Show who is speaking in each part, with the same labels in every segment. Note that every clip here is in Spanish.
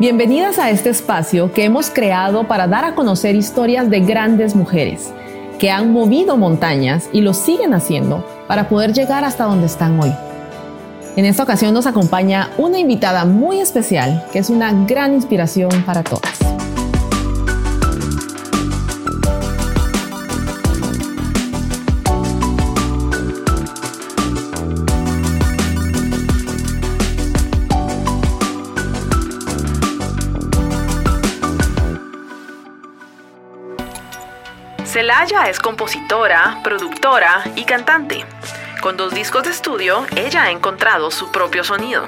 Speaker 1: Bienvenidas a este espacio que hemos creado para dar a conocer historias de grandes mujeres que han movido montañas y lo siguen haciendo para poder llegar hasta donde están hoy. En esta ocasión nos acompaña una invitada muy especial que es una gran inspiración para todas.
Speaker 2: Celaya es compositora, productora y cantante. Con dos discos de estudio, ella ha encontrado su propio sonido,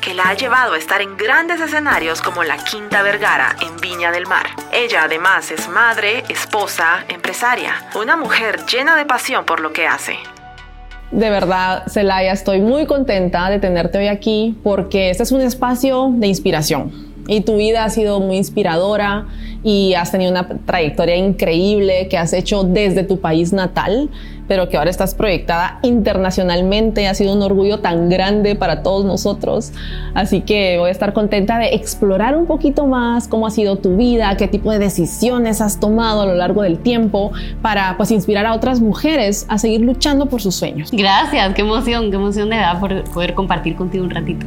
Speaker 2: que la ha llevado a estar en grandes escenarios como la Quinta Vergara en Viña del Mar. Ella además es madre, esposa, empresaria, una mujer llena de pasión por lo que hace.
Speaker 1: De verdad, Celaya, estoy muy contenta de tenerte hoy aquí porque este es un espacio de inspiración y tu vida ha sido muy inspiradora y has tenido una trayectoria increíble que has hecho desde tu país natal, pero que ahora estás proyectada internacionalmente. Ha sido un orgullo tan grande para todos nosotros. Así que voy a estar contenta de explorar un poquito más cómo ha sido tu vida, qué tipo de decisiones has tomado a lo largo del tiempo para pues inspirar a otras mujeres a seguir luchando por sus sueños.
Speaker 3: Gracias, qué emoción, qué emoción verdad por poder compartir contigo un ratito.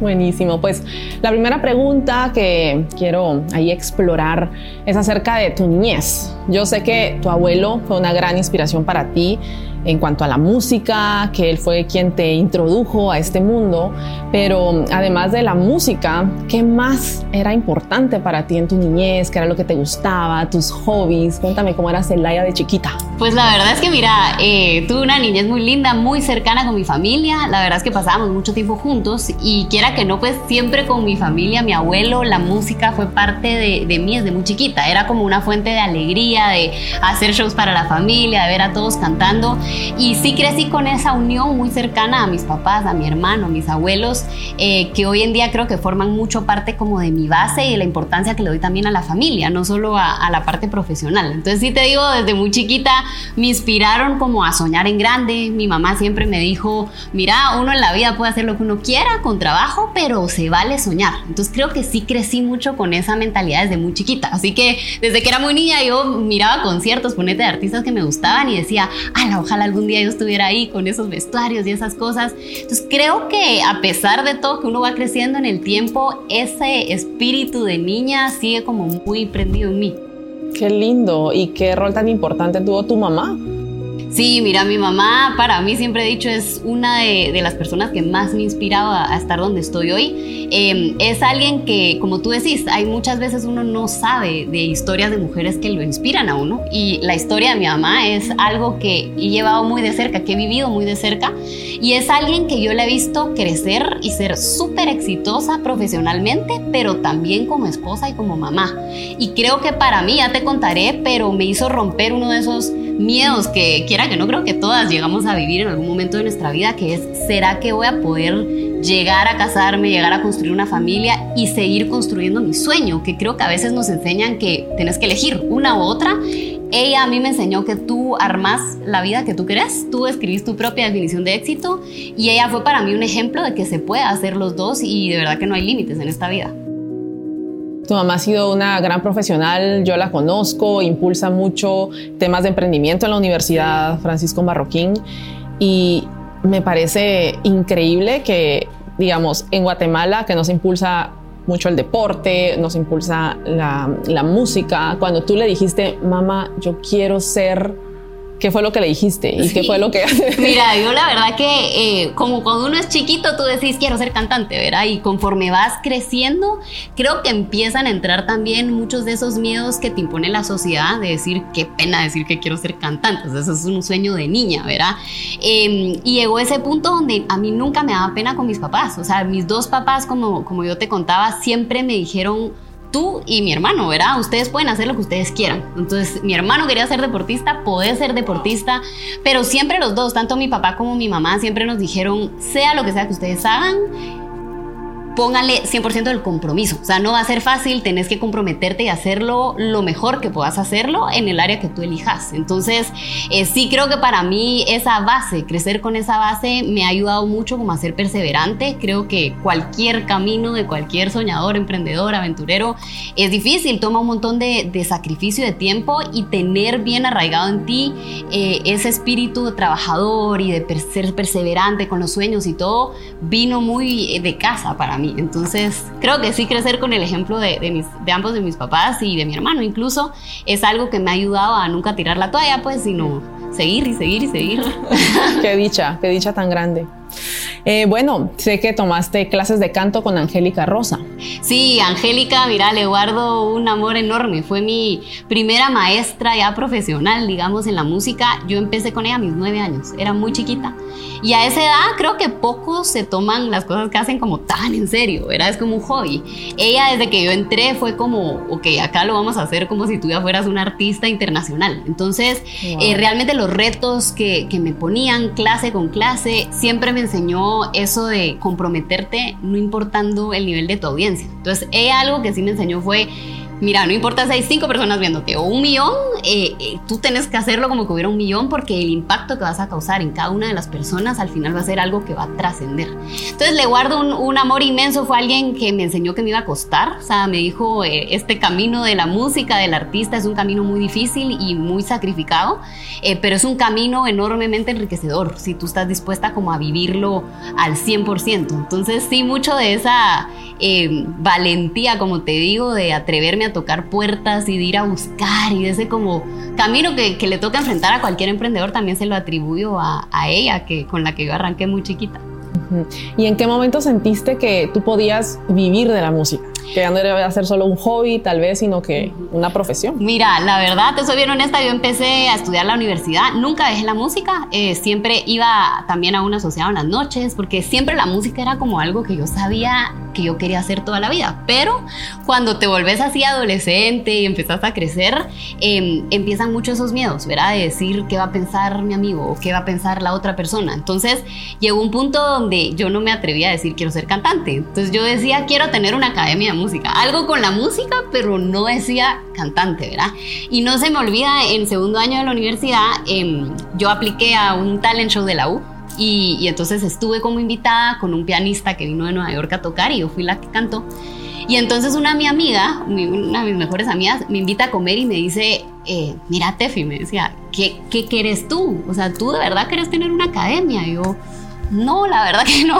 Speaker 1: Buenísimo. Pues la primera pregunta que quiero ahí explorar es acerca de tu niñez. Yo sé que tu abuelo fue una gran inspiración para ti en cuanto a la música, que él fue quien te introdujo a este mundo, pero además de la música, ¿qué más era importante para ti en tu niñez? ¿Qué era lo que te gustaba? ¿Tus hobbies? Cuéntame cómo era Celaya de chiquita.
Speaker 3: Pues la verdad es que mira, eh, tuve una niñez muy linda, muy cercana con mi familia, la verdad es que pasábamos mucho tiempo juntos y quiera que no, pues siempre con mi familia, mi abuelo, la música fue parte de, de mí desde muy chiquita, era como una fuente de alegría, de hacer shows para la familia, de ver a todos cantando y sí crecí con esa unión muy cercana a mis papás, a mi hermano, a mis abuelos, eh, que hoy en día creo que forman mucho parte como de mi base y de la importancia que le doy también a la familia, no solo a, la parte profesional. Entonces sí te digo, desde muy chiquita me inspiraron como a soñar en grande. Mi mamá siempre me dijo, mira, uno en la vida puede hacer lo que uno quiera con trabajo, pero se vale soñar. Entonces creo que sí crecí mucho con esa mentalidad desde muy chiquita. Así que desde que era muy niña yo miraba conciertos, ponete de artistas que me gustaban y decía, ala, ojalá algún día yo estuviera ahí con esos vestuarios y esas cosas. Entonces creo que a pesar de todo que uno va creciendo en el tiempo, ese espíritu de niña sigue como muy prendido en mí.
Speaker 1: Qué lindo. ¿Y qué rol tan importante tuvo tu mamá?
Speaker 3: Sí, mira, mi mamá para mí siempre he dicho es una de, las personas que más me inspiraba a estar donde estoy hoy. Em, es alguien que, como tú decís, hay muchas veces uno no sabe de historias de mujeres que lo inspiran a uno. Y la historia de mi mamá es algo que he llevado muy de cerca, que he vivido muy de cerca. Y es alguien que yo le he visto crecer y ser súper exitosa profesionalmente, pero también como esposa y como mamá. Y creo que para mí, ya te contaré, pero me hizo romper uno de esos miedos que quiera que no creo que todas llegamos a vivir en algún momento de nuestra vida, que es, ¿será que voy a poder llegar a casarme, llegar a construir una familia y seguir construyendo mi sueño? Que creo que a veces nos enseñan que tienes que elegir una u otra. Ella a mí me enseñó que tú armas la vida que tú querés, tú escribís tu propia definición de éxito y ella fue para mí un ejemplo de que se puede hacer los dos y de verdad que no hay límites en esta vida.
Speaker 1: Tu mamá ha sido una gran profesional, yo la conozco, impulsa mucho temas de emprendimiento en la Universidad Francisco Marroquín y me parece increíble que, digamos, en Guatemala, que nos impulsa mucho el deporte, nos impulsa la, la música, cuando tú le dijiste, mamá, yo quiero ser ¿Qué fue lo que le dijiste? ¿Y qué fue lo que...
Speaker 3: Mira, yo la verdad que eh, como cuando uno es chiquito, tú decís, quiero ser cantante, ¿verdad? Y conforme vas creciendo, creo que empiezan a entrar también muchos de esos miedos que te impone la sociedad de decir, qué pena decir que quiero ser cantante. O sea, eso es un sueño de niña, ¿verdad? Em, y llegó ese punto donde a mí nunca me daba pena con mis papás. O sea, mis dos papás, como, como yo te contaba, siempre me dijeron y mi hermano, ¿verdad? Ustedes pueden hacer lo que ustedes quieran. Entonces, mi hermano quería ser deportista, podés ser deportista, pero siempre los dos, tanto mi papá como mi mamá, siempre nos dijeron, sea lo que sea que ustedes hagan, póngale 100% del compromiso. O sea, no va a ser fácil, tenés que comprometerte y hacerlo lo mejor que puedas hacerlo en el área que tú elijas. Entonces, eh, sí creo que para mí esa base, crecer con esa base, me ha ayudado mucho como a ser perseverante. Creo que cualquier camino de cualquier soñador, emprendedor, aventurero, es difícil, toma un montón de, de sacrificio de tiempo y tener bien arraigado en ti eh, ese espíritu trabajador y de ser perseverante con los sueños y todo, vino muy de casa para mí. Entonces, creo que sí crecer con el ejemplo de, de, ambos de mis papás y de mi hermano incluso es algo que me ha ayudado a nunca tirar la toalla, pues, sino seguir y seguir y seguir.
Speaker 1: qué dicha, qué dicha tan grande. Eh, bueno, sé que tomaste clases de canto con Angélica Rosa.
Speaker 3: Sí, Angélica, mira, le guardo un amor enorme. Fue mi primera maestra ya profesional, digamos, en la música. Yo empecé con ella a mis nueve años, era muy chiquita. Y a esa edad creo que pocos se toman las cosas que hacen como tan en serio, era Es como un hobby. Ella desde que yo entré fue como, ok, acá lo vamos a hacer como si tú ya fueras un artista internacional. Entonces, eh, realmente los retos que, que me ponían clase con clase siempre me enseñó eso de comprometerte no importando el nivel de tu audiencia. Entonces, ella algo que sí me enseñó fue Mira, no importa si hay cinco personas viéndote o un millón, eh, eh, tú tienes que hacerlo como que hubiera un millón porque el impacto que vas a causar en cada una de las personas al final va a ser algo que va a trascender. Entonces le guardo un, amor inmenso, fue alguien que me enseñó que me iba a costar, o sea, me dijo, eh, este camino de la música, del artista, es un camino muy difícil y muy sacrificado, pero es un camino enormemente enriquecedor si tú estás dispuesta como a vivirlo al 100%. Entonces sí, mucho de esa valentía, como te digo, de atreverme a tocar puertas y de ir a buscar y de ese como camino que, le toca enfrentar a cualquier emprendedor también se lo atribuyo a, a ella, que, con la que yo arranqué muy chiquita.
Speaker 1: ¿Y en qué momento sentiste que tú podías vivir de la música? Que ya no debe ser solo un hobby, tal vez, sino que una profesión.
Speaker 3: Mira, la verdad, te soy bien honesta, yo empecé a estudiar la universidad, nunca dejé la música, eh, siempre iba también a una asociado en las noches, porque siempre la música era como algo que yo sabía que yo quería hacer toda la vida. Pero cuando te volvés así adolescente y empezás a crecer, em, empiezan mucho esos miedos, ¿verdad? De decir qué va a pensar mi amigo o qué va a pensar la otra persona. Entonces llegó un punto donde yo no me atrevía a decir quiero ser cantante. Entonces yo decía quiero tener una academia de música, algo con la música, pero no decía cantante, ¿verdad? Y no se me olvida, en segundo año de la universidad, em, yo apliqué a un talent show de la U y, entonces estuve como invitada con un pianista que vino de Nueva York a tocar y yo fui la que cantó. Y entonces una mi amiga, una de mis mejores amigas, me invita a comer y me dice, eh, mira Tefi, me decía, ¿qué, ¿qué quieres tú? O sea, ¿tú de verdad quieres tener una academia? Y yo, no, la verdad que no.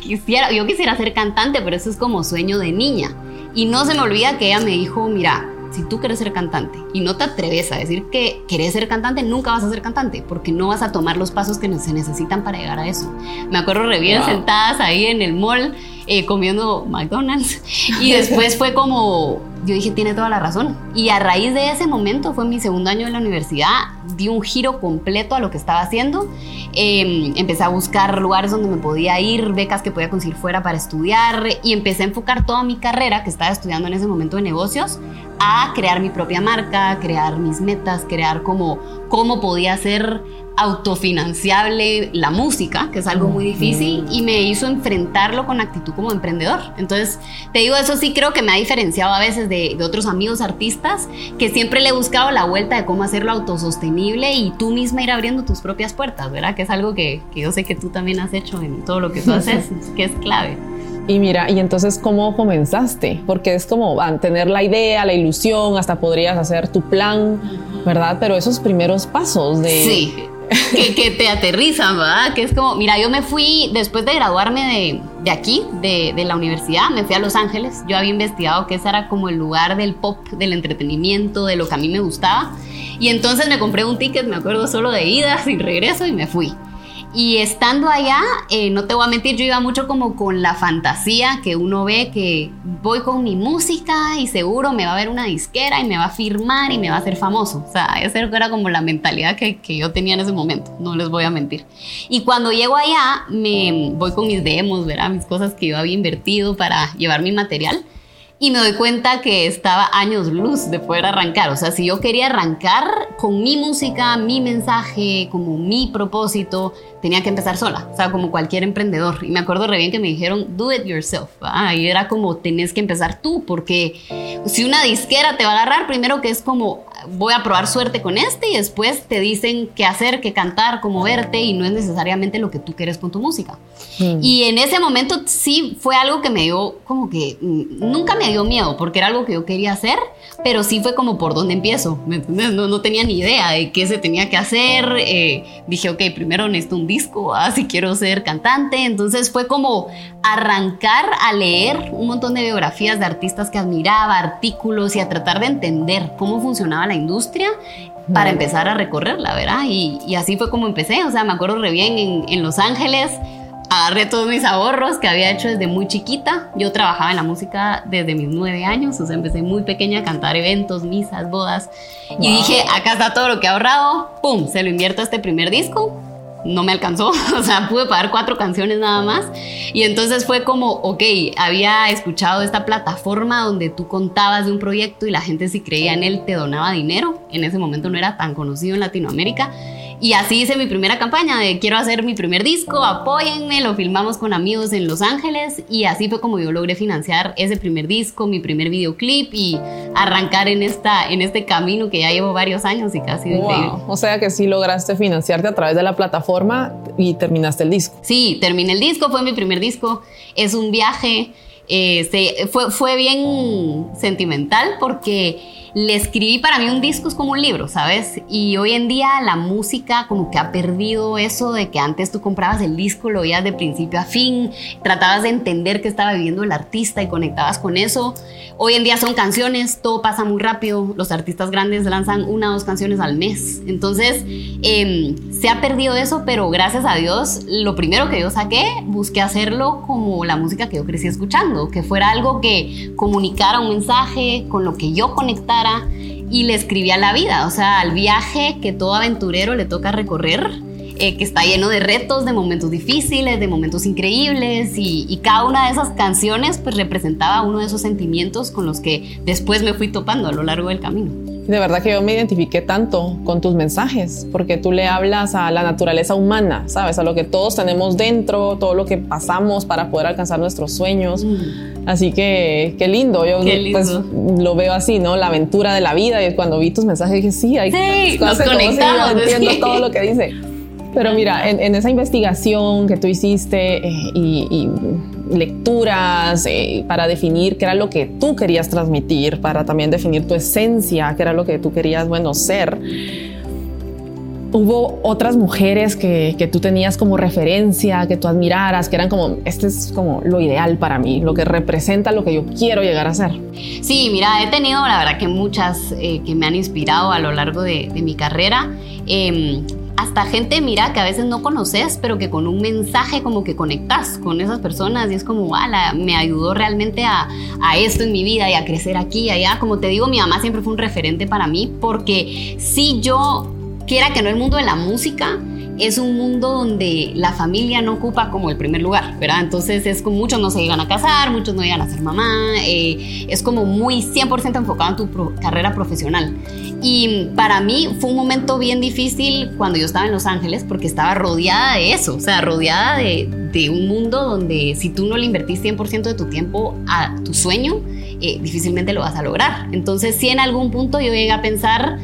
Speaker 3: Quisiera, yo quisiera ser cantante, pero eso es como sueño de niña. Y no se me olvida que ella me dijo, mira, si tú quieres ser cantante y no te atreves a decir que quieres ser cantante, nunca vas a ser cantante porque no vas a tomar los pasos que se necesitan para llegar a eso. Me acuerdo re bien sentadas ahí en el mall eh, comiendo McDonald's y después fue como, yo dije, tiene toda la razón. Y a raíz de ese momento, fue mi segundo año en la universidad, di un giro completo a lo que estaba haciendo. Em, empecé a buscar lugares donde me podía ir, becas que podía conseguir fuera para estudiar y empecé a enfocar toda mi carrera, que estaba estudiando en ese momento de negocios, a crear mi propia marca, crear mis metas, crear como cómo podía ser autofinanciable la música, que es algo muy difícil, y me hizo enfrentarlo con actitud como emprendedor. Entonces, te digo, eso sí creo que me ha diferenciado a veces de, otros amigos artistas, que siempre le he buscado la vuelta de cómo hacerlo autosostenible y tú misma ir abriendo tus propias puertas, ¿verdad? Que es algo que, que yo sé que tú también has hecho en todo lo que tú haces, que es clave.
Speaker 1: Y mira, y entonces, ¿cómo comenzaste? Porque es como van, tener la idea, la ilusión, hasta podrías hacer tu plan, ¿verdad? Pero esos primeros pasos de...
Speaker 3: Sí. que, te aterrizan, ¿verdad? Que es como, mira, yo me fui, después de graduarme de, de aquí, de, de, la universidad, me fui a Los Ángeles. Yo había investigado que ese era como el lugar del pop, del entretenimiento, de lo que a mí me gustaba. Y entonces me compré un ticket, me acuerdo, solo de ida, sin regreso, y me fui. Y estando allá, eh, no te voy a mentir, yo iba mucho como con la fantasía que uno ve que voy con mi música y seguro me va a ver una disquera y me va a firmar y me va a hacer famoso. O sea, esa era como la mentalidad que, que yo tenía en ese momento, no les voy a mentir. Y cuando llego allá, me voy con mis demos, ¿verdad? Mis cosas que yo había invertido para llevar mi material y me doy cuenta que estaba años luz de poder arrancar. O sea, si yo quería arrancar con mi música, mi mensaje, como mi propósito, tenía que empezar sola, o sea, como cualquier emprendedor. Y me acuerdo re bien que me dijeron, do it yourself. Ah, y era como, tenés que empezar tú, porque si una disquera te va a agarrar, primero que es como, voy a probar suerte con este y después te dicen qué hacer, qué cantar, cómo verte y no es necesariamente lo que tú quieres con tu música. Mm. Y en ese momento sí fue algo que me dio como que mm, nunca me dio miedo porque era algo que yo quería hacer, pero sí fue como por dónde empiezo, ¿me No, no tenía ni idea de qué se tenía que hacer. Eh, dije, ok, primero necesito un disco, ah, si quiero ser cantante. Entonces fue como arrancar a leer un montón de biografías de artistas que admiraba, artículos y a tratar de entender cómo funcionaba la industria para empezar a recorrerla, ¿verdad? Y, así fue como empecé, o sea, me acuerdo re bien en, en Los Ángeles, agarré todos mis ahorros que había hecho desde muy chiquita. Yo trabajaba en la música desde mis nueve años, o sea, empecé muy pequeña a cantar eventos, misas, bodas. Y dije, acá está todo lo que he ahorrado, ¡pum! Se lo invierto a este primer disco no me alcanzó, o sea, pude pagar cuatro canciones nada más. Y entonces fue como, ok, había escuchado esta plataforma donde tú contabas de un proyecto y la gente si creía en él te donaba dinero. En ese momento no era tan conocido en Latinoamérica. Y así hice mi primera campaña de quiero hacer mi primer disco, apóyenme, lo filmamos con amigos en Los Ángeles y así fue como yo logré financiar ese primer disco, mi primer videoclip y arrancar en, esta, en este camino que ya llevo varios años y casi increíble.
Speaker 1: O sea que sí lograste financiarte a través de la plataforma y terminaste el disco.
Speaker 3: Sí, terminé el disco, fue mi primer disco, es un viaje, eh, fue, fue bien sentimental porque le escribí para mí un disco es como un libro, ¿sabes? Y hoy en día la música como que ha perdido eso de que antes tú comprabas el disco, lo veías de principio a fin, tratabas de entender qué estaba viviendo el artista y conectabas con eso. Hoy en día son canciones, todo pasa muy rápido, los artistas grandes lanzan una o dos canciones al mes. Entonces, em, se ha perdido eso, pero gracias a Dios, lo primero que yo saqué, busqué hacerlo como la música que yo crecí escuchando, que fuera algo que comunicara un mensaje con lo que yo conectara y le escribía la vida, o sea, al viaje que todo aventurero le toca recorrer, eh, que está lleno de retos, de momentos difíciles, de momentos increíbles y, y, cada una de esas canciones pues representaba uno de esos sentimientos con los que después me fui topando a lo largo del camino.
Speaker 1: De verdad que yo me identifiqué tanto con tus mensajes, porque tú le hablas a la naturaleza humana, ¿sabes? A lo que todos tenemos dentro, todo lo que pasamos para poder alcanzar nuestros sueños. Mm. Así que qué lindo, yo Pues, lo veo así, ¿no? La aventura de la vida. Y cuando vi tus mensajes dije, sí, hay
Speaker 3: sí, nos conectamos.
Speaker 1: entiendo todo lo que dice. Pero mira, en, esa investigación que tú hiciste eh, y, lecturas eh, para definir qué era lo que tú querías transmitir, para también definir tu esencia, qué era lo que tú querías, bueno, ser. Hubo otras mujeres que, que tú tenías como referencia, que tú admiraras, que eran como, este es como lo ideal para mí, lo que representa lo que yo quiero llegar a ser.
Speaker 3: Sí, mira, he tenido la verdad que muchas eh, que me han inspirado a lo largo de, mi carrera. Eh, hasta gente, mira, que a veces no conoces, pero que con un mensaje como que conectas con esas personas y es como, ala, me ayudó realmente a, esto en mi vida y a crecer aquí y allá. Como te digo, mi mamá siempre fue un referente para mí porque si yo, quiera que no el mundo de la música, es un mundo donde la familia no ocupa como el primer lugar, ¿verdad? Entonces es como muchos no se llegan a casar, muchos no llegan a ser mamá, eh, es como muy 100% enfocado en tu carrera profesional. Y para mí fue un momento bien difícil cuando yo estaba en Los Ángeles porque estaba rodeada de eso, o sea, rodeada de, un mundo donde si tú no le invertís 100% de tu tiempo a tu sueño, eh, difícilmente lo vas a lograr. Entonces, si en algún punto yo llegué a pensar,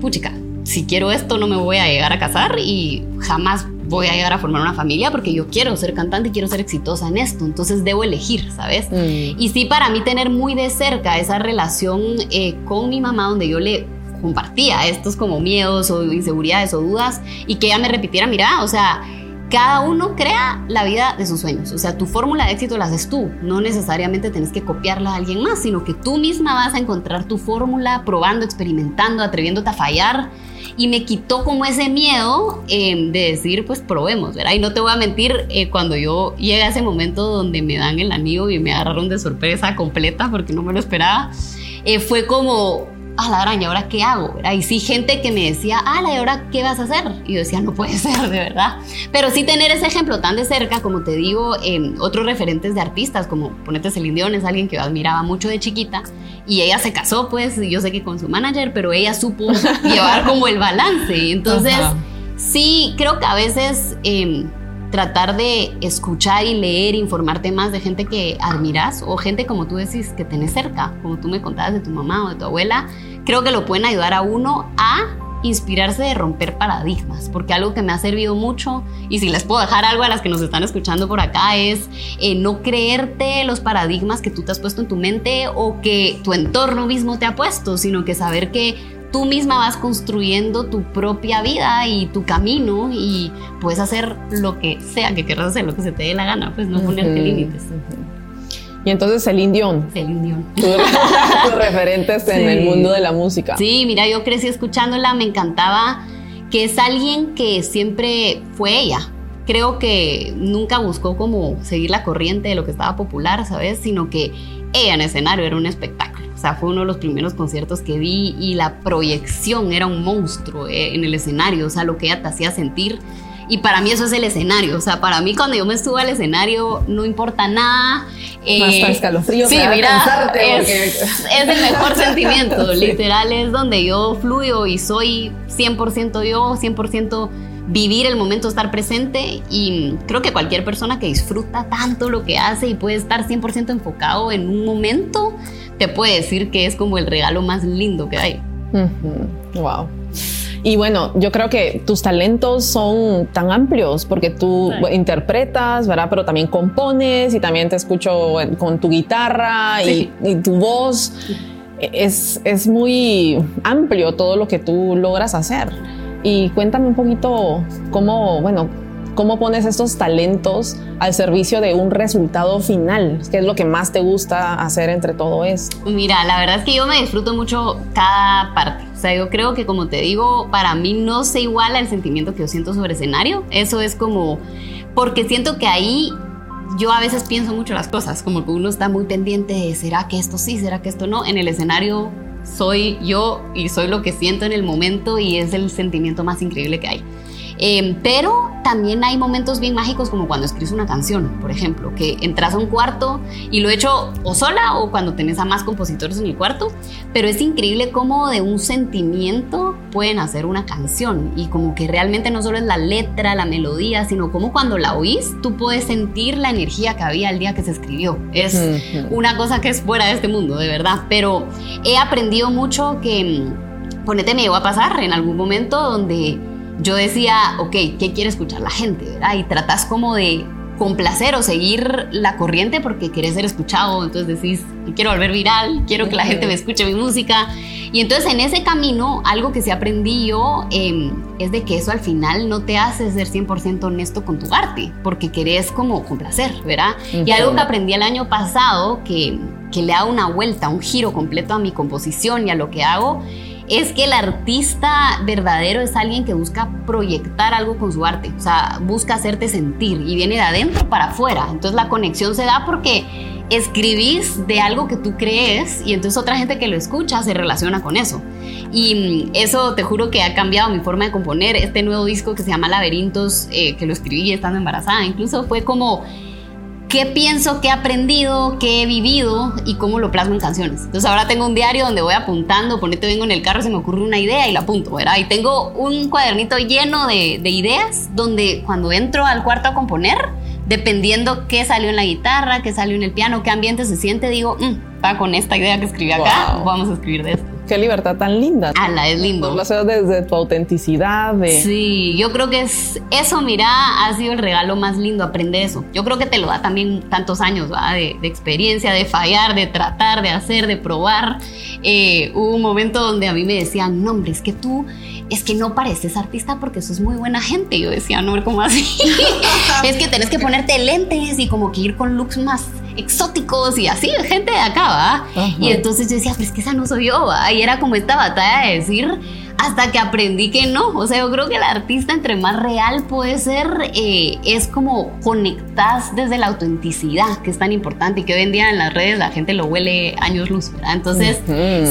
Speaker 3: puchica, si quiero esto no me voy a llegar a casar y jamás voy a llegar a formar una familia porque yo quiero ser cantante y quiero ser exitosa en esto, entonces debo elegir, ¿sabes? Mm. Y sí, para mí tener muy de cerca esa relación eh, con mi mamá donde yo le compartía estos como miedos o inseguridades o dudas y que ella me repitiera, mira, o sea, cada uno crea la vida de sus sueños. O sea, tu fórmula de éxito la haces tú. No necesariamente tienes que copiarla a alguien más, sino que tú misma vas a encontrar tu fórmula probando, experimentando, atreviéndote a fallar y me quitó como ese miedo em, de decir, pues probemos, ¿verdad? Y no te voy a mentir, eh, cuando yo llegué a ese momento donde me dan el anillo y me agarraron de sorpresa completa porque no me lo esperaba, eh, fue como, a la araña, ¿ahora qué hago? Y sí, gente que me decía, ah, ¿y ahora qué vas a hacer? Y yo decía, no puede ser, de verdad. Pero sí tener ese ejemplo tan de cerca, como te digo, otros referentes de artistas, como ponete Celine Dion, es alguien que yo admiraba mucho de chiquita, y ella se casó, pues, yo sé que con su manager, pero ella supo llevar como el balance. Entonces Sí, creo que a veces em, tratar de escuchar y leer, informarte más de gente que admiras o gente como tú decís que tenés cerca, como tú me contabas de tu mamá o de tu abuela, creo que lo pueden ayudar a uno a inspirarse de romper paradigmas, porque algo que me ha servido mucho, y si les puedo dejar algo a las que nos están escuchando por acá, es eh, no creerte los paradigmas que tú te has puesto en tu mente o que tu entorno mismo te ha puesto, sino que saber que tú misma vas construyendo tu propia vida y tu camino y puedes hacer lo que sea que quieras hacer, lo que se te dé la gana, pues no ponerte límites.
Speaker 1: Y entonces Celine Dion.
Speaker 3: Celine Dion.
Speaker 1: Tus referentes en el mundo de la música.
Speaker 3: Sí, mira, yo crecí escuchándola, me encantaba que es alguien que siempre fue ella. Creo que nunca buscó como seguir la corriente de lo que estaba popular, ¿sabes? Sino que ella en escenario era un espectáculo. O sea, fue uno de los primeros conciertos que vi y la proyección era un monstruo eh, en el escenario, o sea, lo que ella te hacía sentir. Y para mí eso es el escenario. O sea, para mí cuando yo me estuve al escenario no importa nada.
Speaker 1: Eh, Hasta escalofrío.
Speaker 3: Sí, mira, es, es, el mejor sentimiento. Literal es donde yo fluyo y soy 100% yo, 100% vivir el momento, estar presente y creo que cualquier persona que disfruta tanto lo que hace y puede estar 100% enfocado en un momento, te puede decir que es como el regalo más lindo que hay.
Speaker 1: Wow. Y bueno, yo creo que tus talentos son tan amplios porque tú interpretas, ¿verdad? Pero también compones y también te escucho con tu guitarra y, tu voz. Es, es muy amplio todo lo que tú logras hacer. Y cuéntame un poquito cómo, bueno, cómo pones estos talentos al servicio de un resultado final. ¿Qué es lo que más te gusta hacer entre todo esto?
Speaker 3: Mira, la verdad es que yo me disfruto mucho cada parte. O sea, yo creo que como te digo, para mí no se iguala el sentimiento que yo siento sobre escenario. Eso es como, porque siento que ahí yo a veces pienso mucho las cosas, como que uno está muy pendiente de, ¿será que esto sí? ¿Será que esto no? En el escenario soy yo y soy lo que siento en el momento y es el sentimiento más increíble que hay. Em, pero también hay momentos bien mágicos como cuando escribes una canción, por ejemplo, que entras a un cuarto y lo he hecho o sola o cuando tenés a más compositores en el cuarto, pero es increíble cómo de un sentimiento pueden hacer una canción y como que realmente no solo es la letra, la melodía, sino como cuando la oís, tú puedes sentir la energía que había el día que se escribió. Es una cosa que es fuera de este mundo, de verdad, pero he aprendido mucho que, mm, ponete, me llegó a pasar en algún momento donde yo decía, ok, ¿qué quiere escuchar la gente? ¿verdad? Y tratas como de complacer o seguir la corriente porque quieres ser escuchado, entonces decís, quiero volver viral, quiero que la gente me escuche mi música. Y entonces en ese camino, algo que se aprendí yo em, es de que eso al final no te hace ser 100% honesto con tu arte, porque querés como complacer, ¿verdad? Y algo que aprendí el año pasado, que, que le da una vuelta, un giro completo a mi composición y a lo que hago, es que el artista verdadero es alguien que busca proyectar algo con su arte, o sea, busca hacerte sentir y viene de adentro para afuera. Entonces la conexión se da porque escribís de algo que tú crees y entonces otra gente que lo escucha se relaciona con eso. Y mm, eso te juro que ha cambiado mi forma de componer. Este nuevo disco que se llama Laberintos, eh, que lo escribí estando embarazada, incluso fue como qué pienso, qué he aprendido, qué he vivido y cómo lo plasmo en canciones. Entonces ahora tengo un diario donde voy apuntando, ponete vengo en el carro, se me ocurre una idea y la apunto, ¿verdad? Y tengo un cuadernito lleno de, ideas donde cuando entro al cuarto a componer, dependiendo qué salió en la guitarra, qué salió en el piano, qué ambiente se siente, digo, mm, va con esta idea que escribí acá, vamos a escribir de esto
Speaker 1: qué libertad tan linda.
Speaker 3: Ala, es lindo.
Speaker 1: Lo haces desde tu autenticidad. De...
Speaker 3: Sí, yo creo que es eso, mira, ha sido el regalo más lindo, aprender eso. Yo creo que te lo da también tantos años ¿va? De, experiencia, de fallar, de tratar, de hacer, de probar. Eh, hubo un momento donde a mí me decían, no, hombre, es que tú, es que no pareces artista porque sos muy buena gente. Yo decía, no, ¿cómo así? es que tenés que ponerte lentes y como que ir con looks más exóticos y así, gente de acá, ¿va? Y entonces yo decía, pero es que esa no soy yo, ¿va? Y era como esta batalla de decir, hasta que aprendí que no. O sea, yo creo que el artista entre más real puede ser, eh, es como conectas desde la autenticidad, que es tan importante y que hoy en día en las redes la gente lo huele años luz, ¿verdad? Entonces,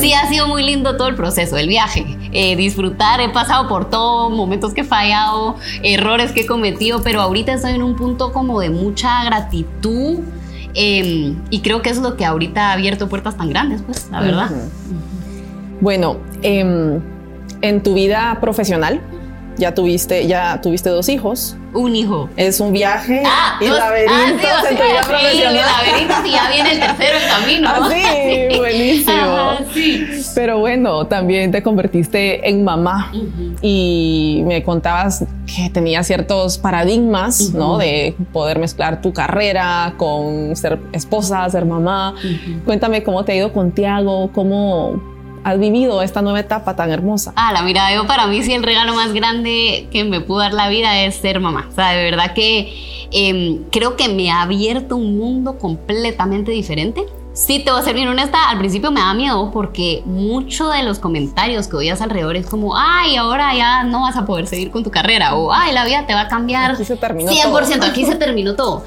Speaker 3: sí ha sido muy lindo todo el proceso, el viaje, eh, disfrutar, he pasado por todo, momentos que he fallado, errores que he cometido, pero ahorita estoy en un punto como de mucha gratitud Em, y creo que es lo que ahorita ha abierto puertas tan grandes, pues, la verdad.
Speaker 1: Bueno, em, en tu vida profesional, ya tuviste, ya tuviste dos hijos.
Speaker 3: Un hijo.
Speaker 1: Es un viaje
Speaker 3: Ah,
Speaker 1: y
Speaker 3: dos-
Speaker 1: laberintos
Speaker 3: ah, sí,
Speaker 1: en tu vida
Speaker 3: sí,
Speaker 1: profesional.
Speaker 3: laberintos y ya viene el tercero en camino.
Speaker 1: Ah, sí, buenísimo.
Speaker 3: Sí.
Speaker 1: Pero bueno, también te convertiste en mamá y me contabas que tenías ciertos paradigmas, ¿no? De poder mezclar tu carrera con ser esposa, ser mamá. Cuéntame cómo te ha ido con Tiago, cómo has vivido esta nueva etapa tan hermosa.
Speaker 3: Ah, la mira, yo para mí sí el regalo más grande que me pudo dar la vida es ser mamá. O sea, de verdad que em, creo que me ha abierto un mundo completamente diferente. Sí, te voy a ser bien honesta, al principio me da miedo porque mucho de los comentarios que oías alrededor es como, ay, ahora ya no vas a poder seguir con tu carrera o, ay, la vida te va a cambiar.
Speaker 1: Aquí se terminó
Speaker 3: 100%,
Speaker 1: todo.
Speaker 3: aquí se terminó todo.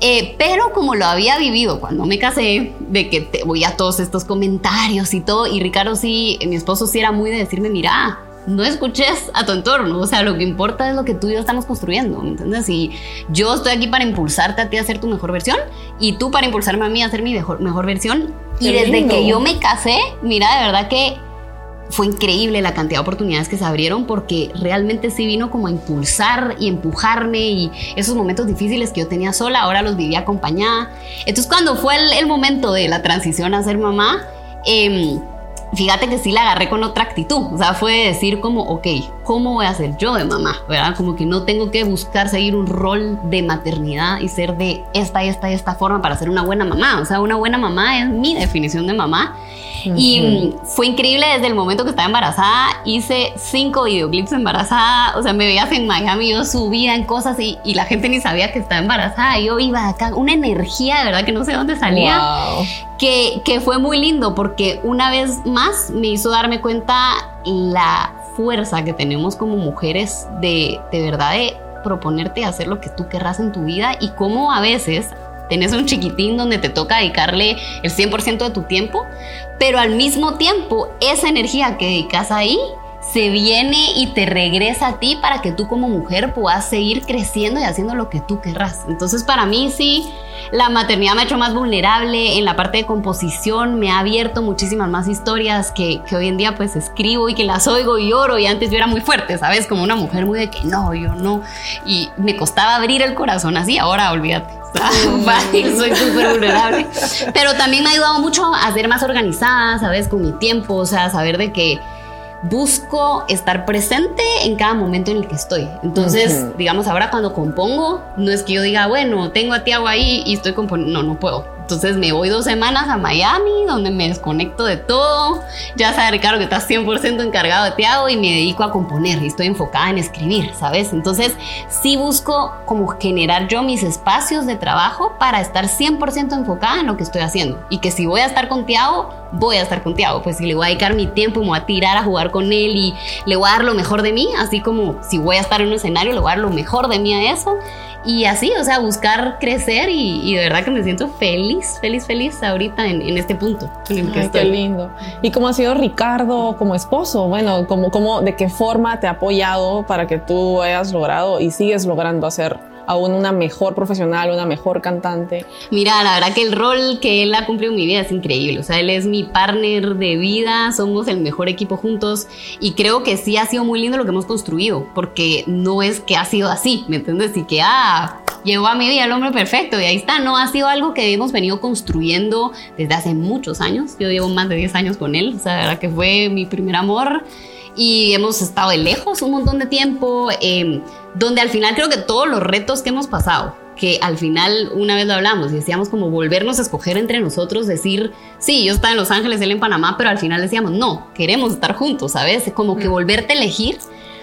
Speaker 3: Eh, pero como lo había vivido cuando me casé, de que te voy a todos estos comentarios y todo, y Ricardo sí, mi esposo sí era muy de decirme, mira, no escuches a tu entorno, o sea, lo que importa es lo que tú y yo estamos construyendo, ¿me entiendes? Y yo estoy aquí para impulsarte a ti a ser tu mejor versión y tú para impulsarme a mí a ser mi mejor, mejor versión. Y desde
Speaker 1: lindo.
Speaker 3: que yo me casé, mira, de verdad que fue increíble la cantidad de oportunidades que se abrieron porque realmente sí vino como a impulsar y empujarme y esos momentos difíciles que yo tenía sola, ahora los viví acompañada. Entonces cuando fue el, el momento de la transición a ser mamá, em, fíjate que sí la agarré con otra actitud, o sea, fue decir como, ok, ¿cómo voy a ser yo de mamá? ¿Verdad? Como que no tengo que buscar seguir un rol de maternidad y ser de esta, esta, esta forma para ser una buena mamá, o sea, una buena mamá es mi definición de mamá. Y mm, fue increíble desde el momento que estaba embarazada. Hice cinco videoclips embarazada. O sea, me veías en Miami, yo subía en cosas y, y la gente ni sabía que estaba embarazada. Yo iba acá, una energía de verdad que no sé dónde salía
Speaker 1: Wow.
Speaker 3: que, que fue muy lindo porque una vez más me hizo darme cuenta la fuerza que tenemos como mujeres de, de verdad de proponerte hacer lo que tú querrás en tu vida y cómo a veces tenés un chiquitín donde te toca dedicarle el 100% de tu tiempo, pero al mismo tiempo esa energía que dedicas ahí se viene y te regresa a ti para que tú como mujer puedas seguir creciendo y haciendo lo que tú querrás. Entonces para mí sí, la maternidad me ha hecho más vulnerable en la parte de composición, me ha abierto muchísimas más historias que, que hoy en día pues escribo y que las oigo y lloro y antes yo era muy fuerte, ¿sabes? Como una mujer muy de que no, yo no. Y me costaba abrir el corazón así, ahora olvídate. Fácil, soy súper vulnerable. Pero también me ha ayudado mucho a ser más organizada, ¿sabes? Con mi tiempo, o sea, saber de que busco estar presente en cada momento en el que estoy. Entonces,
Speaker 1: Ujú.
Speaker 3: digamos, ahora cuando compongo, no es que yo diga, bueno, tengo a Tiago ahí y estoy componiendo. No, no puedo. Entonces me voy dos semanas a Miami, donde me desconecto de todo. Ya sabe, Ricardo, que estás 100% encargado de Tiago y me dedico a componer y estoy enfocada en escribir, ¿sabes? Entonces, sí busco como generar yo mis espacios de trabajo para estar 100% enfocada en lo que estoy haciendo. Y que si voy a estar con Tiago, voy a estar con Tiago. Pues si le voy a dedicar mi tiempo y me voy a tirar a jugar con él y le voy a dar lo mejor de mí, así como si voy a estar en un escenario, le voy a dar lo mejor de mí a eso. Y así, o sea, buscar crecer y, y de verdad que me siento feliz, feliz, feliz ahorita en, en este punto en el que
Speaker 1: Ay,
Speaker 3: estoy.
Speaker 1: qué lindo. ¿Y cómo ha sido Ricardo como esposo? Bueno, como, como, ¿de qué forma te ha apoyado para que tú hayas logrado y sigues logrando hacer aún una mejor profesional, una mejor cantante?
Speaker 3: Mira, la verdad que el rol que él ha cumplido en mi vida es increíble. O sea, él es mi partner de vida, somos el mejor equipo juntos y creo que sí ha sido muy lindo lo que hemos construido, porque no es que ha sido así, ¿me entiendes? Y que, ah, llegó a mi vida el hombre perfecto y ahí está, no, ha sido algo que hemos venido construyendo desde hace muchos años. Yo llevo más de 10 años con él, o sea, la verdad que fue mi primer amor y hemos estado de lejos un montón de tiempo, eh, donde al final creo que todos los retos que hemos pasado, que al final una vez lo hablamos y decíamos como volvernos a escoger entre nosotros, decir, sí, yo estaba en Los Ángeles, él en Panamá, pero al final decíamos, no, queremos estar juntos, ¿sabes? Como que volverte a elegir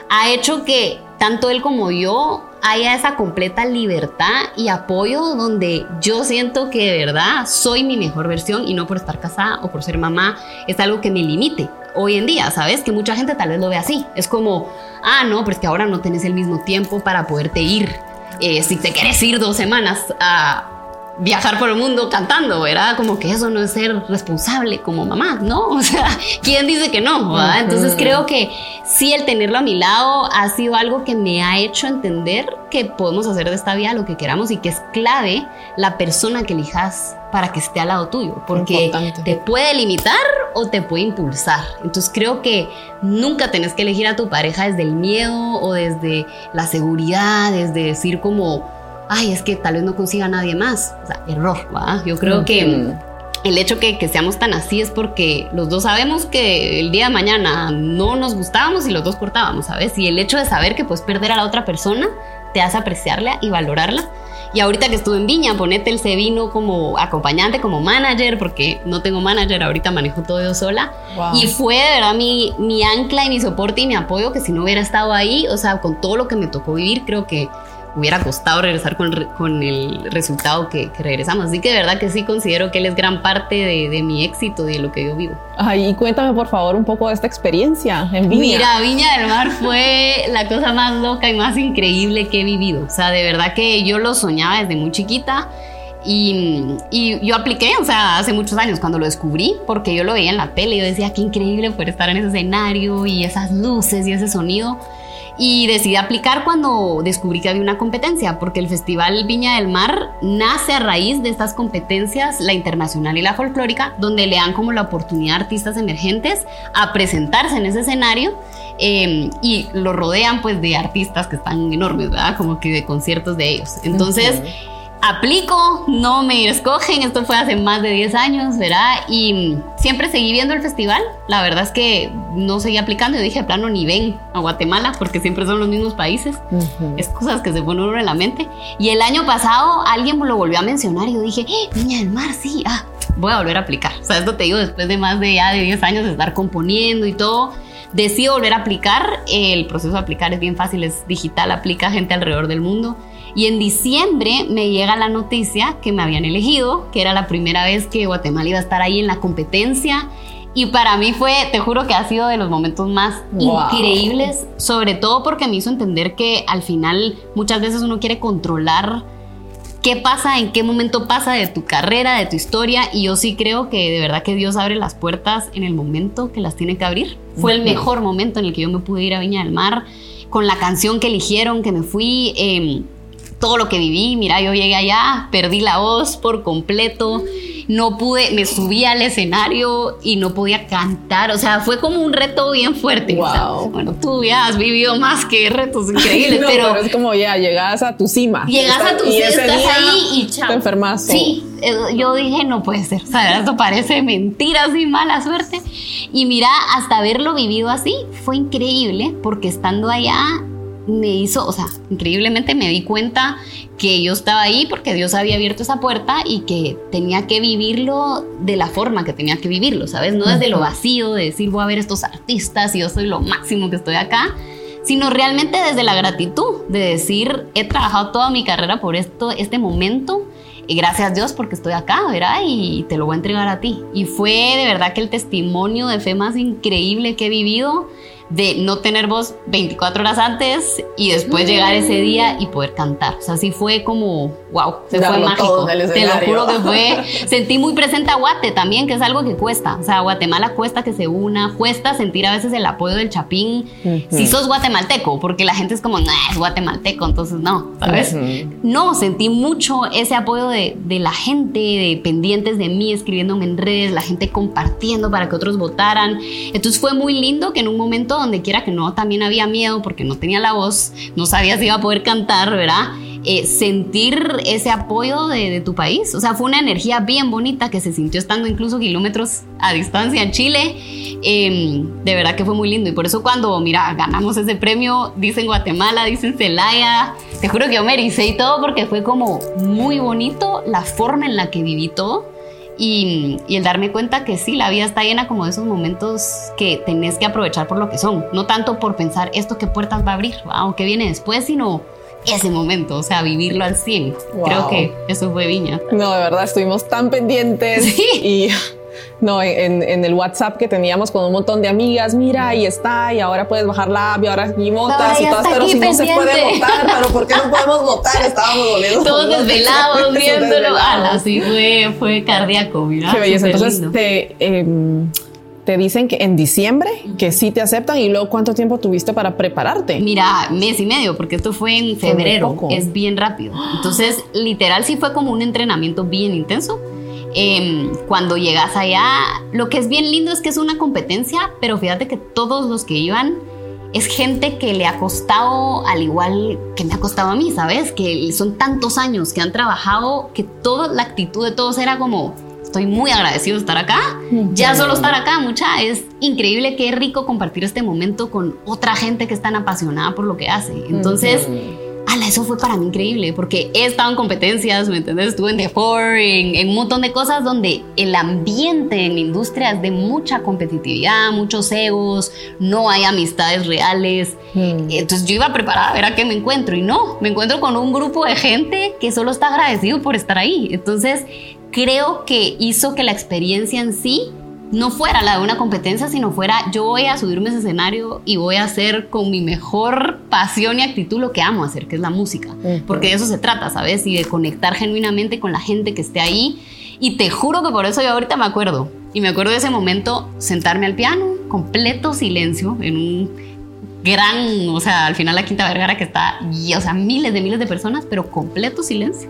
Speaker 3: ha hecho que tanto él como yo haya esa completa libertad y apoyo donde yo siento que de verdad soy mi mejor versión y no por estar casada o por ser mamá es algo que me limite. Hoy en día, ¿sabes? Que mucha gente tal vez lo ve así. Es como, ah, no, pero es que ahora no tenés el mismo tiempo para poderte ir. Eh, si te quieres ir dos semanas a viajar por el mundo cantando, ¿verdad? Como que eso no es ser responsable como mamá, ¿no? O sea, ¿quién dice que no? ¿verdad? Entonces creo que sí, el tenerlo a mi lado ha sido algo que me ha hecho entender que podemos hacer de esta vida lo que queramos y que es clave la persona que elijas para que esté al lado tuyo, porque
Speaker 1: Importante.
Speaker 3: te puede limitar o te puede impulsar. Entonces creo que nunca tenés que elegir a tu pareja desde el miedo o desde la seguridad, desde decir como, ay, es que tal vez no consiga a nadie más. O sea, error, ¿va? Yo creo que el hecho que, que, seamos tan así es porque los dos sabemos que el día de mañana no nos gustábamos y los dos cortábamos, ¿sabes? Y el hecho de saber que puedes perder a la otra persona te hace apreciarla y valorarla. Y ahorita que estuve en Viña, ponete el vino como acompañante, como manager, porque no tengo manager, ahorita manejo todo yo sola. Y fue de verdad mi, mi ancla y mi soporte y mi apoyo, que si no hubiera estado ahí, o sea, con todo lo que me tocó vivir, creo que hubiera costado regresar con, con el resultado que, regresamos. Así que de verdad que sí considero que él es gran parte de, de, mi éxito, de lo que yo vivo.
Speaker 1: Ay, y cuéntame por favor un poco de esta experiencia en Viña.
Speaker 3: Mira, Viña del Mar fue la cosa más loca y más increíble que he vivido. O sea, de verdad que yo lo soñaba desde muy chiquita. Y, y, yo apliqué, o sea, hace muchos años cuando lo descubrí, porque yo lo veía en la tele y yo decía, qué increíble poder estar en ese escenario y esas luces y ese sonido y decidí aplicar cuando descubrí que había una competencia, porque el Festival Viña del Mar nace a raíz de estas competencias, la internacional y la folclórica, donde le dan como la oportunidad a artistas emergentes a presentarse en ese escenario em, y lo rodean pues de artistas que están enormes, ¿verdad? Como que de conciertos de ellos. Entonces aplico, no me escogen, esto fue hace más de 10 años, ¿verdad? Y siempre seguí viendo el festival, la verdad es que no seguí aplicando, yo dije, de plano, ni ven a Guatemala, porque siempre son los mismos países, es cosas que se ponen uno en la mente. Y el año pasado alguien lo volvió a mencionar y yo dije, eh, Niña del Mar, sí, ah, voy a volver a aplicar. O sea, esto te digo, después de más de ya de 10 años de estar componiendo y todo, decido volver a aplicar, el proceso de aplicar es bien fácil, es digital, aplica gente alrededor del mundo y en diciembre me llega la noticia que me habían elegido, que era la primera vez que Guatemala iba a estar ahí en la competencia. Y para mí fue, te juro que ha sido de los momentos más increíbles, sobre todo porque me hizo entender que al final muchas veces uno quiere controlar qué pasa, en qué momento pasa de tu carrera, de tu historia. Y yo sí creo que de verdad que Dios abre las puertas en el momento que las tiene que abrir. Fue el mejor momento en el que yo me pude ir a Viña del Mar, con la canción que eligieron, que me fui. Eh, todo lo que viví. Mira, yo llegué allá, perdí la voz por completo, no pude, me subí al escenario y no podía cantar. O sea, fue como un reto bien fuerte. bueno, tú ya has vivido más que retos increíbles, pero,
Speaker 1: es como ya llegas a tu cima.
Speaker 3: Llegas a tu cima, estás ahí y chao.
Speaker 1: Te enfermas.
Speaker 3: Sí, eh, yo dije, no puede ser. O sea, esto parece mentira, así mala suerte. Y mira, hasta haberlo vivido así fue increíble porque estando allá me hizo, o sea, increíblemente me di cuenta que yo estaba ahí porque Dios había abierto esa puerta y que tenía que vivirlo de la forma que tenía que vivirlo, ¿sabes? No desde lo vacío de decir voy a ver estos artistas y yo soy lo máximo que estoy acá, sino realmente desde la gratitud de decir he trabajado toda mi carrera por esto, este momento y gracias a Dios porque estoy acá, ¿verdad? Y te lo voy a entregar a ti. Y fue de verdad que el testimonio de fe más increíble que he vivido de no tener voz 24 horas antes y después llegar ese día y poder cantar. O sea, sí fue como, wow, se fue mágico. Te lo juro que fue. Sentí muy presente a Guate también, que es algo que cuesta. O sea, Guatemala cuesta que se una, cuesta sentir a veces el apoyo del Chapín. Si sos guatemalteco, porque la gente es como, no, es guatemalteco, entonces no, ¿sabes? No, sentí mucho ese apoyo de, de la gente, de pendientes de mí, escribiéndome en redes, la gente compartiendo para que otros votaran. Entonces fue muy lindo que en un momento donde quiera que no, también había miedo porque no tenía la voz, no sabía si iba a poder cantar, ¿verdad? Eh, sentir ese apoyo de, tu país. O sea, fue una energía bien bonita que se sintió estando incluso kilómetros a distancia en Chile. Em, de verdad que fue muy lindo. Y por eso cuando, mira, ganamos ese premio, dicen Guatemala, dicen Celaya. Te juro que yo me y todo porque fue como muy bonito la forma en la que viví todo. Y, el darme cuenta que sí, la vida está llena como de esos momentos que tenés que aprovechar por lo que son, no tanto por pensar esto qué puertas va a abrir o qué viene después, sino ese momento, o sea, vivirlo al 100. Creo que eso fue Viña.
Speaker 1: No, de verdad, estuvimos tan pendientes ¿Sí? y no, en, el WhatsApp que teníamos con un montón de amigas, mira, ahí está, y ahora puedes bajar la app, y ahora aquí votas y todas, pero si no se puede votar, pero ¿por qué no podemos votar? Estábamos doliendo.
Speaker 3: Todos desvelados viéndolo. Ah, así fue, fue cardíaco, mira.
Speaker 1: Qué belleza. Entonces, te, em, te dicen que en diciembre que sí te aceptan y luego cuánto tiempo tuviste para prepararte.
Speaker 3: Mira, mes y medio, porque esto fue en febrero, es bien rápido. Entonces, literal sí fue como un entrenamiento bien intenso Em, cuando llegas allá, lo que es bien lindo es que es una competencia, pero fíjate que todos los que iban es gente que le ha costado al igual que me ha costado a mí, ¿sabes? Que son tantos años que han trabajado que toda la actitud de todos era como, estoy muy agradecido de estar acá. Ya solo estar acá, mucha, es increíble, qué rico compartir este momento con otra gente que es tan apasionada por lo que hace. Entonces eso fue para mí increíble, porque he estado en competencias, ¿me entiendes? Estuve en The Four, en, un montón de cosas donde el ambiente en la industria es de mucha competitividad, muchos egos, no hay amistades reales. Hmm. Entonces yo iba preparada a ver a qué me encuentro y no, me encuentro con un grupo de gente que solo está agradecido por estar ahí. Entonces creo que hizo que la experiencia en sí no fuera la de una competencia, sino fuera yo voy a subirme a ese escenario y voy a hacer con mi mejor pasión y actitud lo que amo hacer, que es la música. Porque de eso se trata, ¿sabes? Y de conectar genuinamente con la gente que esté ahí. Y te juro que por eso yo ahorita me acuerdo. Y me acuerdo de ese momento, sentarme al piano, completo silencio, en un gran, o sea, al final la Quinta Vergara que está, o sea, miles de miles de personas, pero completo silencio.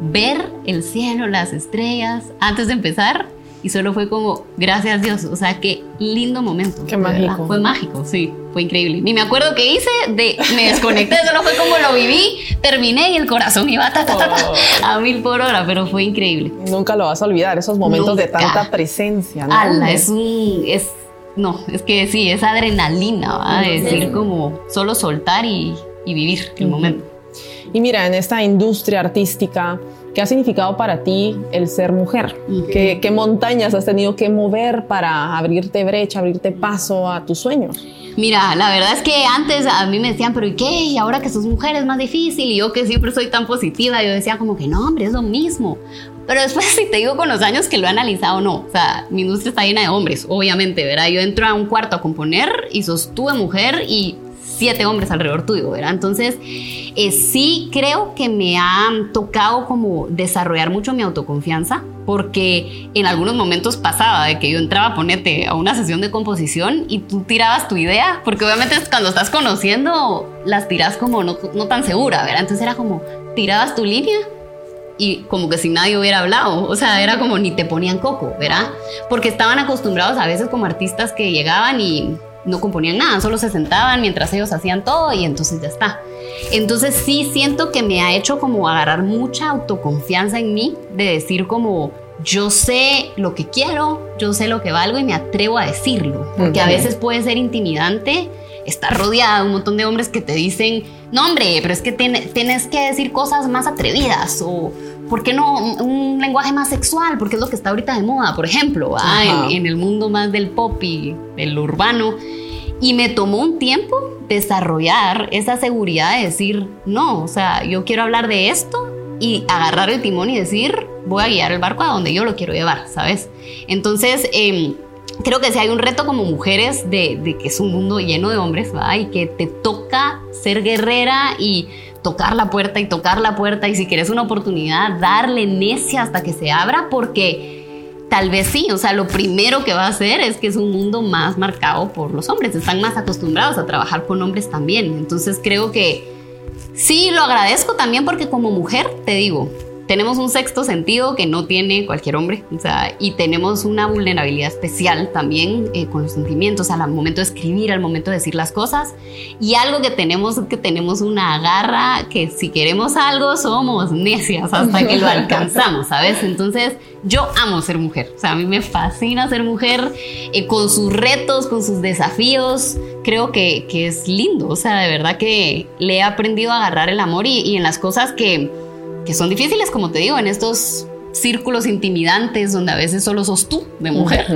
Speaker 3: Ver el cielo, las estrellas, antes de empezar y solo fue como, gracias Dios, o sea, qué lindo momento.
Speaker 1: Qué mágico.
Speaker 3: Fue mágico, sí, fue increíble. Ni me acuerdo qué hice, de, me desconecté, solo fue como lo viví, terminé y el corazón iba ta, ta, ta, oh. a mil por hora, pero fue increíble.
Speaker 1: Nunca lo vas a olvidar, esos momentos de tanta presencia.
Speaker 3: ¿no? Ala, es un, es, no, es que sí, es adrenalina, ¿va? De decir como solo soltar y, y vivir el momento.
Speaker 1: Y mira, en esta industria artística, ¿Qué ha significado para ti el ser mujer? ¿Qué, montañas has tenido que mover para abrirte brecha, abrirte paso a tus sueños?
Speaker 3: Mira, la verdad es que antes a mí me decían, pero ¿y qué? Y ahora que sos mujer es más difícil. Y yo que siempre soy tan positiva, yo decía como que no, hombre, es lo mismo. Pero después, si te digo con los años que lo he analizado, no. O sea, mi industria está llena de hombres, obviamente, ¿verdad? Yo entro a un cuarto a componer y sos tú mujer y siete hombres alrededor tuyo, ¿verdad? Entonces, eh, sí creo que me ha tocado como desarrollar mucho mi autoconfianza, porque en algunos momentos pasaba de que yo entraba a ponerte a una sesión de composición y tú tirabas tu idea, porque obviamente cuando estás conociendo las tiras como no, no tan segura, ¿verdad? Entonces era como, tirabas tu línea y como que si nadie hubiera hablado, o sea, era como ni te ponían coco, ¿verdad? Porque estaban acostumbrados a veces como artistas que llegaban y no componían nada, solo se sentaban mientras ellos hacían todo y entonces ya está. Entonces sí siento que me ha hecho como agarrar mucha autoconfianza en mí, de decir como yo sé lo que quiero, yo sé lo que valgo y me atrevo a decirlo, porque a veces puede ser intimidante estar rodeada de un montón de hombres que te dicen, no hombre, pero es que tienes que decir cosas más atrevidas o ¿por qué no un lenguaje más sexual? Porque es lo que está ahorita de moda, por ejemplo, en, en, el mundo más del pop y del urbano. Y me tomó un tiempo desarrollar esa seguridad de decir, no, o sea, yo quiero hablar de esto y agarrar el timón y decir, voy a guiar el barco a donde yo lo quiero llevar, ¿sabes? Entonces, eh, creo que si hay un reto como mujeres de, que es un mundo lleno de hombres, ¿va? Y que te toca ser guerrera y tocar la puerta y tocar la puerta y si quieres una oportunidad, darle necia hasta que se abra porque tal vez sí, o sea, lo primero que va a hacer es que es un mundo más marcado por los hombres, están más acostumbrados a trabajar con hombres también, entonces creo que sí, lo agradezco también porque como mujer, te digo, tenemos un sexto sentido que no tiene cualquier hombre, o sea, y tenemos una vulnerabilidad especial también eh, con los sentimientos, al momento de escribir, al momento de decir las cosas, y algo que tenemos es que tenemos una garra que si queremos algo somos necias hasta que lo alcanzamos, ¿sabes? Entonces, yo amo ser mujer, o sea, a mí me fascina ser mujer eh, con sus retos, con sus desafíos, creo que, que, es lindo, o sea, de verdad que le he aprendido a agarrar el amor y, y en las cosas que que son difíciles, como te digo, en estos círculos intimidantes donde a veces solo sos tú de mujer,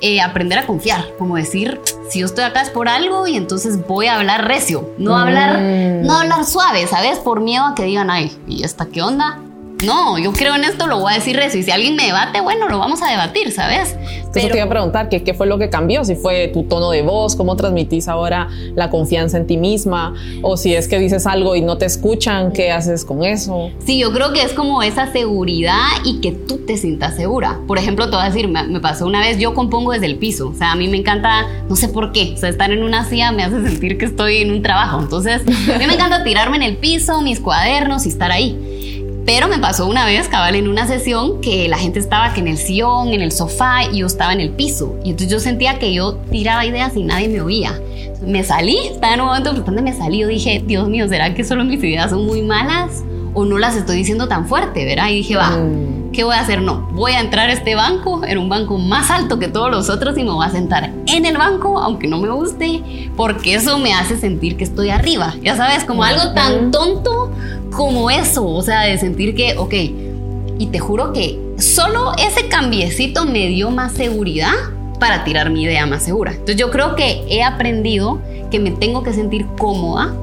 Speaker 3: eh, aprender a confiar, como decir, si yo estoy acá es por algo y entonces voy a hablar recio, no hablar, no mm. hablar suave, ¿sabes? Por miedo a que digan, ay, ¿y esta qué onda? No, yo creo en esto, lo voy a decir eso. Y si alguien me debate, bueno, lo vamos a debatir, ¿sabes?
Speaker 1: Pero te iba a preguntar, ¿qué, ¿qué fue lo que cambió? Si fue tu tono de voz, cómo transmitís ahora la confianza en ti misma, o si es que dices algo y no te escuchan, ¿qué haces con eso?
Speaker 3: Sí, yo creo que es como esa seguridad y que tú te sientas segura. Por ejemplo, te voy a decir, me, pasó una vez, yo compongo desde el piso. O sea, a mí me encanta, no sé por qué, o sea, estar en una silla me hace sentir que estoy en un trabajo. Entonces, a mí me encanta tirarme en el piso, mis cuadernos y estar ahí. Pero me pasó una vez, cabal, en una sesión que la gente estaba que en el sillón, en el sofá y yo estaba en el piso. Y entonces yo sentía que yo tiraba ideas y nadie me oía. Me salí, estaba en un momento importante, me salí. Yo dije, Dios mío, ¿será que solo mis ideas son muy malas? O no las estoy diciendo tan fuerte, ¿verdad? Y dije, va, mm. ¿qué voy a hacer? No, voy a entrar a este banco, en un banco más alto que todos los otros y me voy a sentar en el banco, aunque no me guste, porque eso me hace sentir que estoy arriba. Ya sabes, como algo tan tonto como eso, o sea, de sentir que, ok, y te juro que solo ese cambiecito me dio más seguridad para tirar mi idea más segura. Entonces yo creo que he aprendido que me tengo que sentir cómoda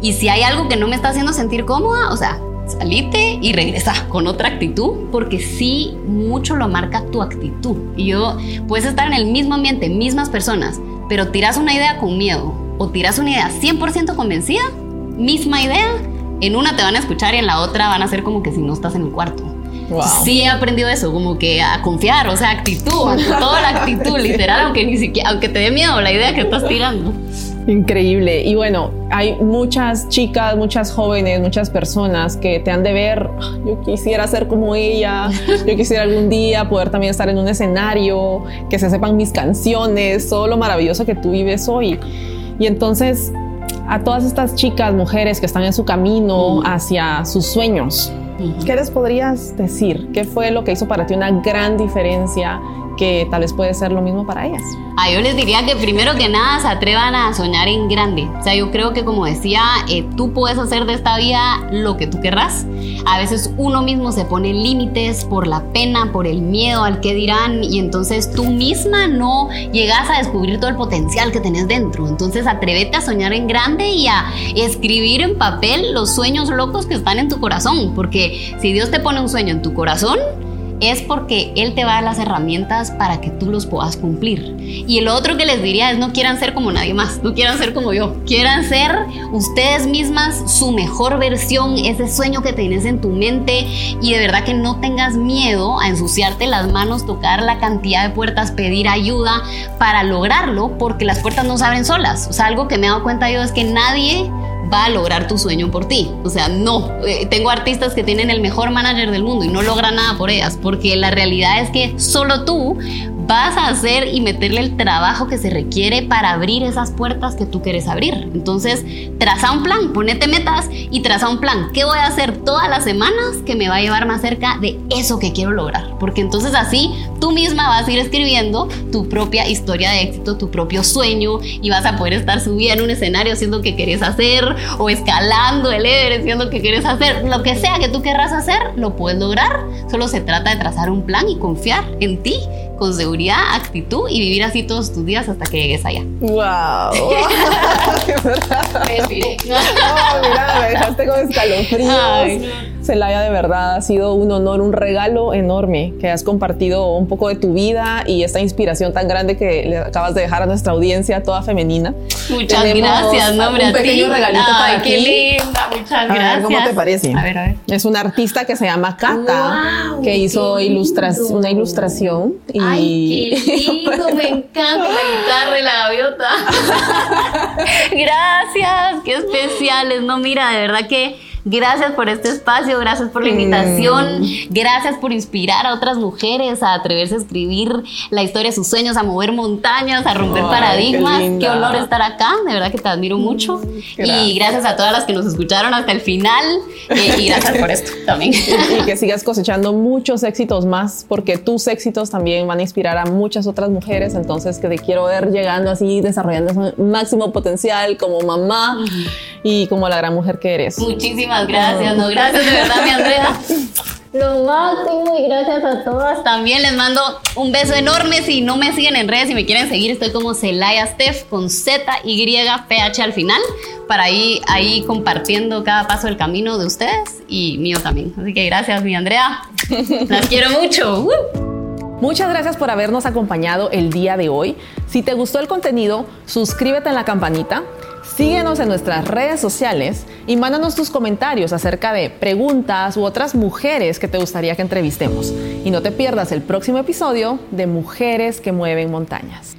Speaker 3: y si hay algo que no me está haciendo sentir cómoda, o sea, salite y regresa con otra actitud, porque sí mucho lo marca tu actitud. Y yo, puedes estar en el mismo ambiente, mismas personas, pero tiras una idea con miedo o tiras una idea 100% convencida, misma idea, en una te van a escuchar y en la otra van a ser como que si no estás en el cuarto. Sí he aprendido eso, como que a confiar, o sea, actitud, toda la actitud, literal, aunque ni siquiera, aunque te dé miedo la idea que estás tirando.
Speaker 1: Increíble. Y bueno, hay muchas chicas, muchas jóvenes, muchas personas que te han de ver, ah, yo quisiera ser como ella, yo quisiera algún día poder también estar en un escenario, que se sepan mis canciones, todo lo maravilloso que tú vives hoy. Y entonces, a todas estas chicas, mujeres que están en su camino hacia sus sueños, ¿qué les podrías decir? ¿Qué fue lo que hizo para ti una gran diferencia que tal vez puede ser lo mismo para ellas.
Speaker 3: Ah, yo les diría que primero que nada se atrevan a soñar en grande. O sea, yo creo que como decía, eh, tú puedes hacer de esta vida lo que tú querrás. A veces uno mismo se pone límites por la pena, por el miedo al que dirán y entonces tú misma no llegas a descubrir todo el potencial que tenés dentro. Entonces atrévete a soñar en grande y a escribir en papel los sueños locos que están en tu corazón. Porque si Dios te pone un sueño en tu corazón, es porque Él te va a dar las herramientas para que tú los puedas cumplir. Y el otro que les diría es no quieran ser como nadie más, no quieran ser como yo, quieran ser ustedes mismas su mejor versión, ese sueño que tienes en tu mente y de verdad que no tengas miedo a ensuciarte las manos, tocar la cantidad de puertas, pedir ayuda para lograrlo, porque las puertas no se abren solas. O sea, algo que me he dado cuenta yo es que nadie va a lograr tu sueño por ti. O sea, no. Eh, tengo artistas que tienen el mejor manager del mundo y no logran nada por ellas, porque la realidad es que solo tú vas a hacer y meterle el trabajo que se requiere para abrir esas puertas que tú quieres abrir. Entonces, traza un plan, ponete metas y traza un plan. ¿Qué voy a hacer todas las semanas que me va a llevar más cerca de eso que quiero lograr? Porque entonces así tú misma vas a ir escribiendo tu propia historia de éxito, tu propio sueño y vas a poder estar subida en un escenario haciendo que quieres hacer o escalando el Everest haciendo que quieres hacer. Lo que sea que tú querrás hacer, lo puedes lograr. Solo se trata de trazar un plan y confiar en ti con seguridad, actitud y vivir así todos tus días hasta que llegues allá.
Speaker 1: ¡Wow! mira, me dejaste con escalofríos. Celaya, de verdad ha sido un honor, un regalo enorme que has compartido un poco de tu vida y esta inspiración tan grande que le acabas de dejar a nuestra audiencia toda femenina.
Speaker 3: Muchas gracias, nombre
Speaker 1: un pequeño regalito para
Speaker 3: qué linda, muchas gracias.
Speaker 1: ¿Cómo te parece?
Speaker 3: A ver, a ver.
Speaker 1: Es una artista que se llama Kata, que hizo una ilustración.
Speaker 3: Y... Ay, qué lindo, me encanta la guitarra y la gaviota. gracias, qué especiales. No, mira, de verdad que Gracias por este espacio, gracias por la invitación, mm. gracias por inspirar a otras mujeres a atreverse a escribir la historia de sus sueños, a mover montañas, a romper paradigmas. Qué, honor estar acá, de verdad que te admiro mucho. Y gracias a todas las que nos escucharon hasta el final eh, y gracias por esto también.
Speaker 1: Y, que sigas cosechando muchos éxitos más, porque tus éxitos también van a inspirar a muchas otras mujeres. Entonces, que te quiero ver llegando así, desarrollando su máximo potencial como mamá y como la gran mujer que eres.
Speaker 3: Muchísimas gracias, no, gracias de verdad, mi Andrea. Lo máximo y gracias a todas. También les mando un beso enorme. Si no me siguen en redes y me quieren seguir, estoy como Celaya Steph con Z, Y, P, H al final, para ir ahí compartiendo cada paso del camino de ustedes y mío también. Así que gracias, mi Andrea. Las quiero mucho.
Speaker 1: Muchas gracias por habernos acompañado el día de hoy. Si te gustó el contenido, suscríbete en la campanita Síguenos en nuestras redes sociales y mándanos tus comentarios acerca de preguntas u otras mujeres que te gustaría que entrevistemos. Y no te pierdas el próximo episodio de Mujeres que mueven montañas.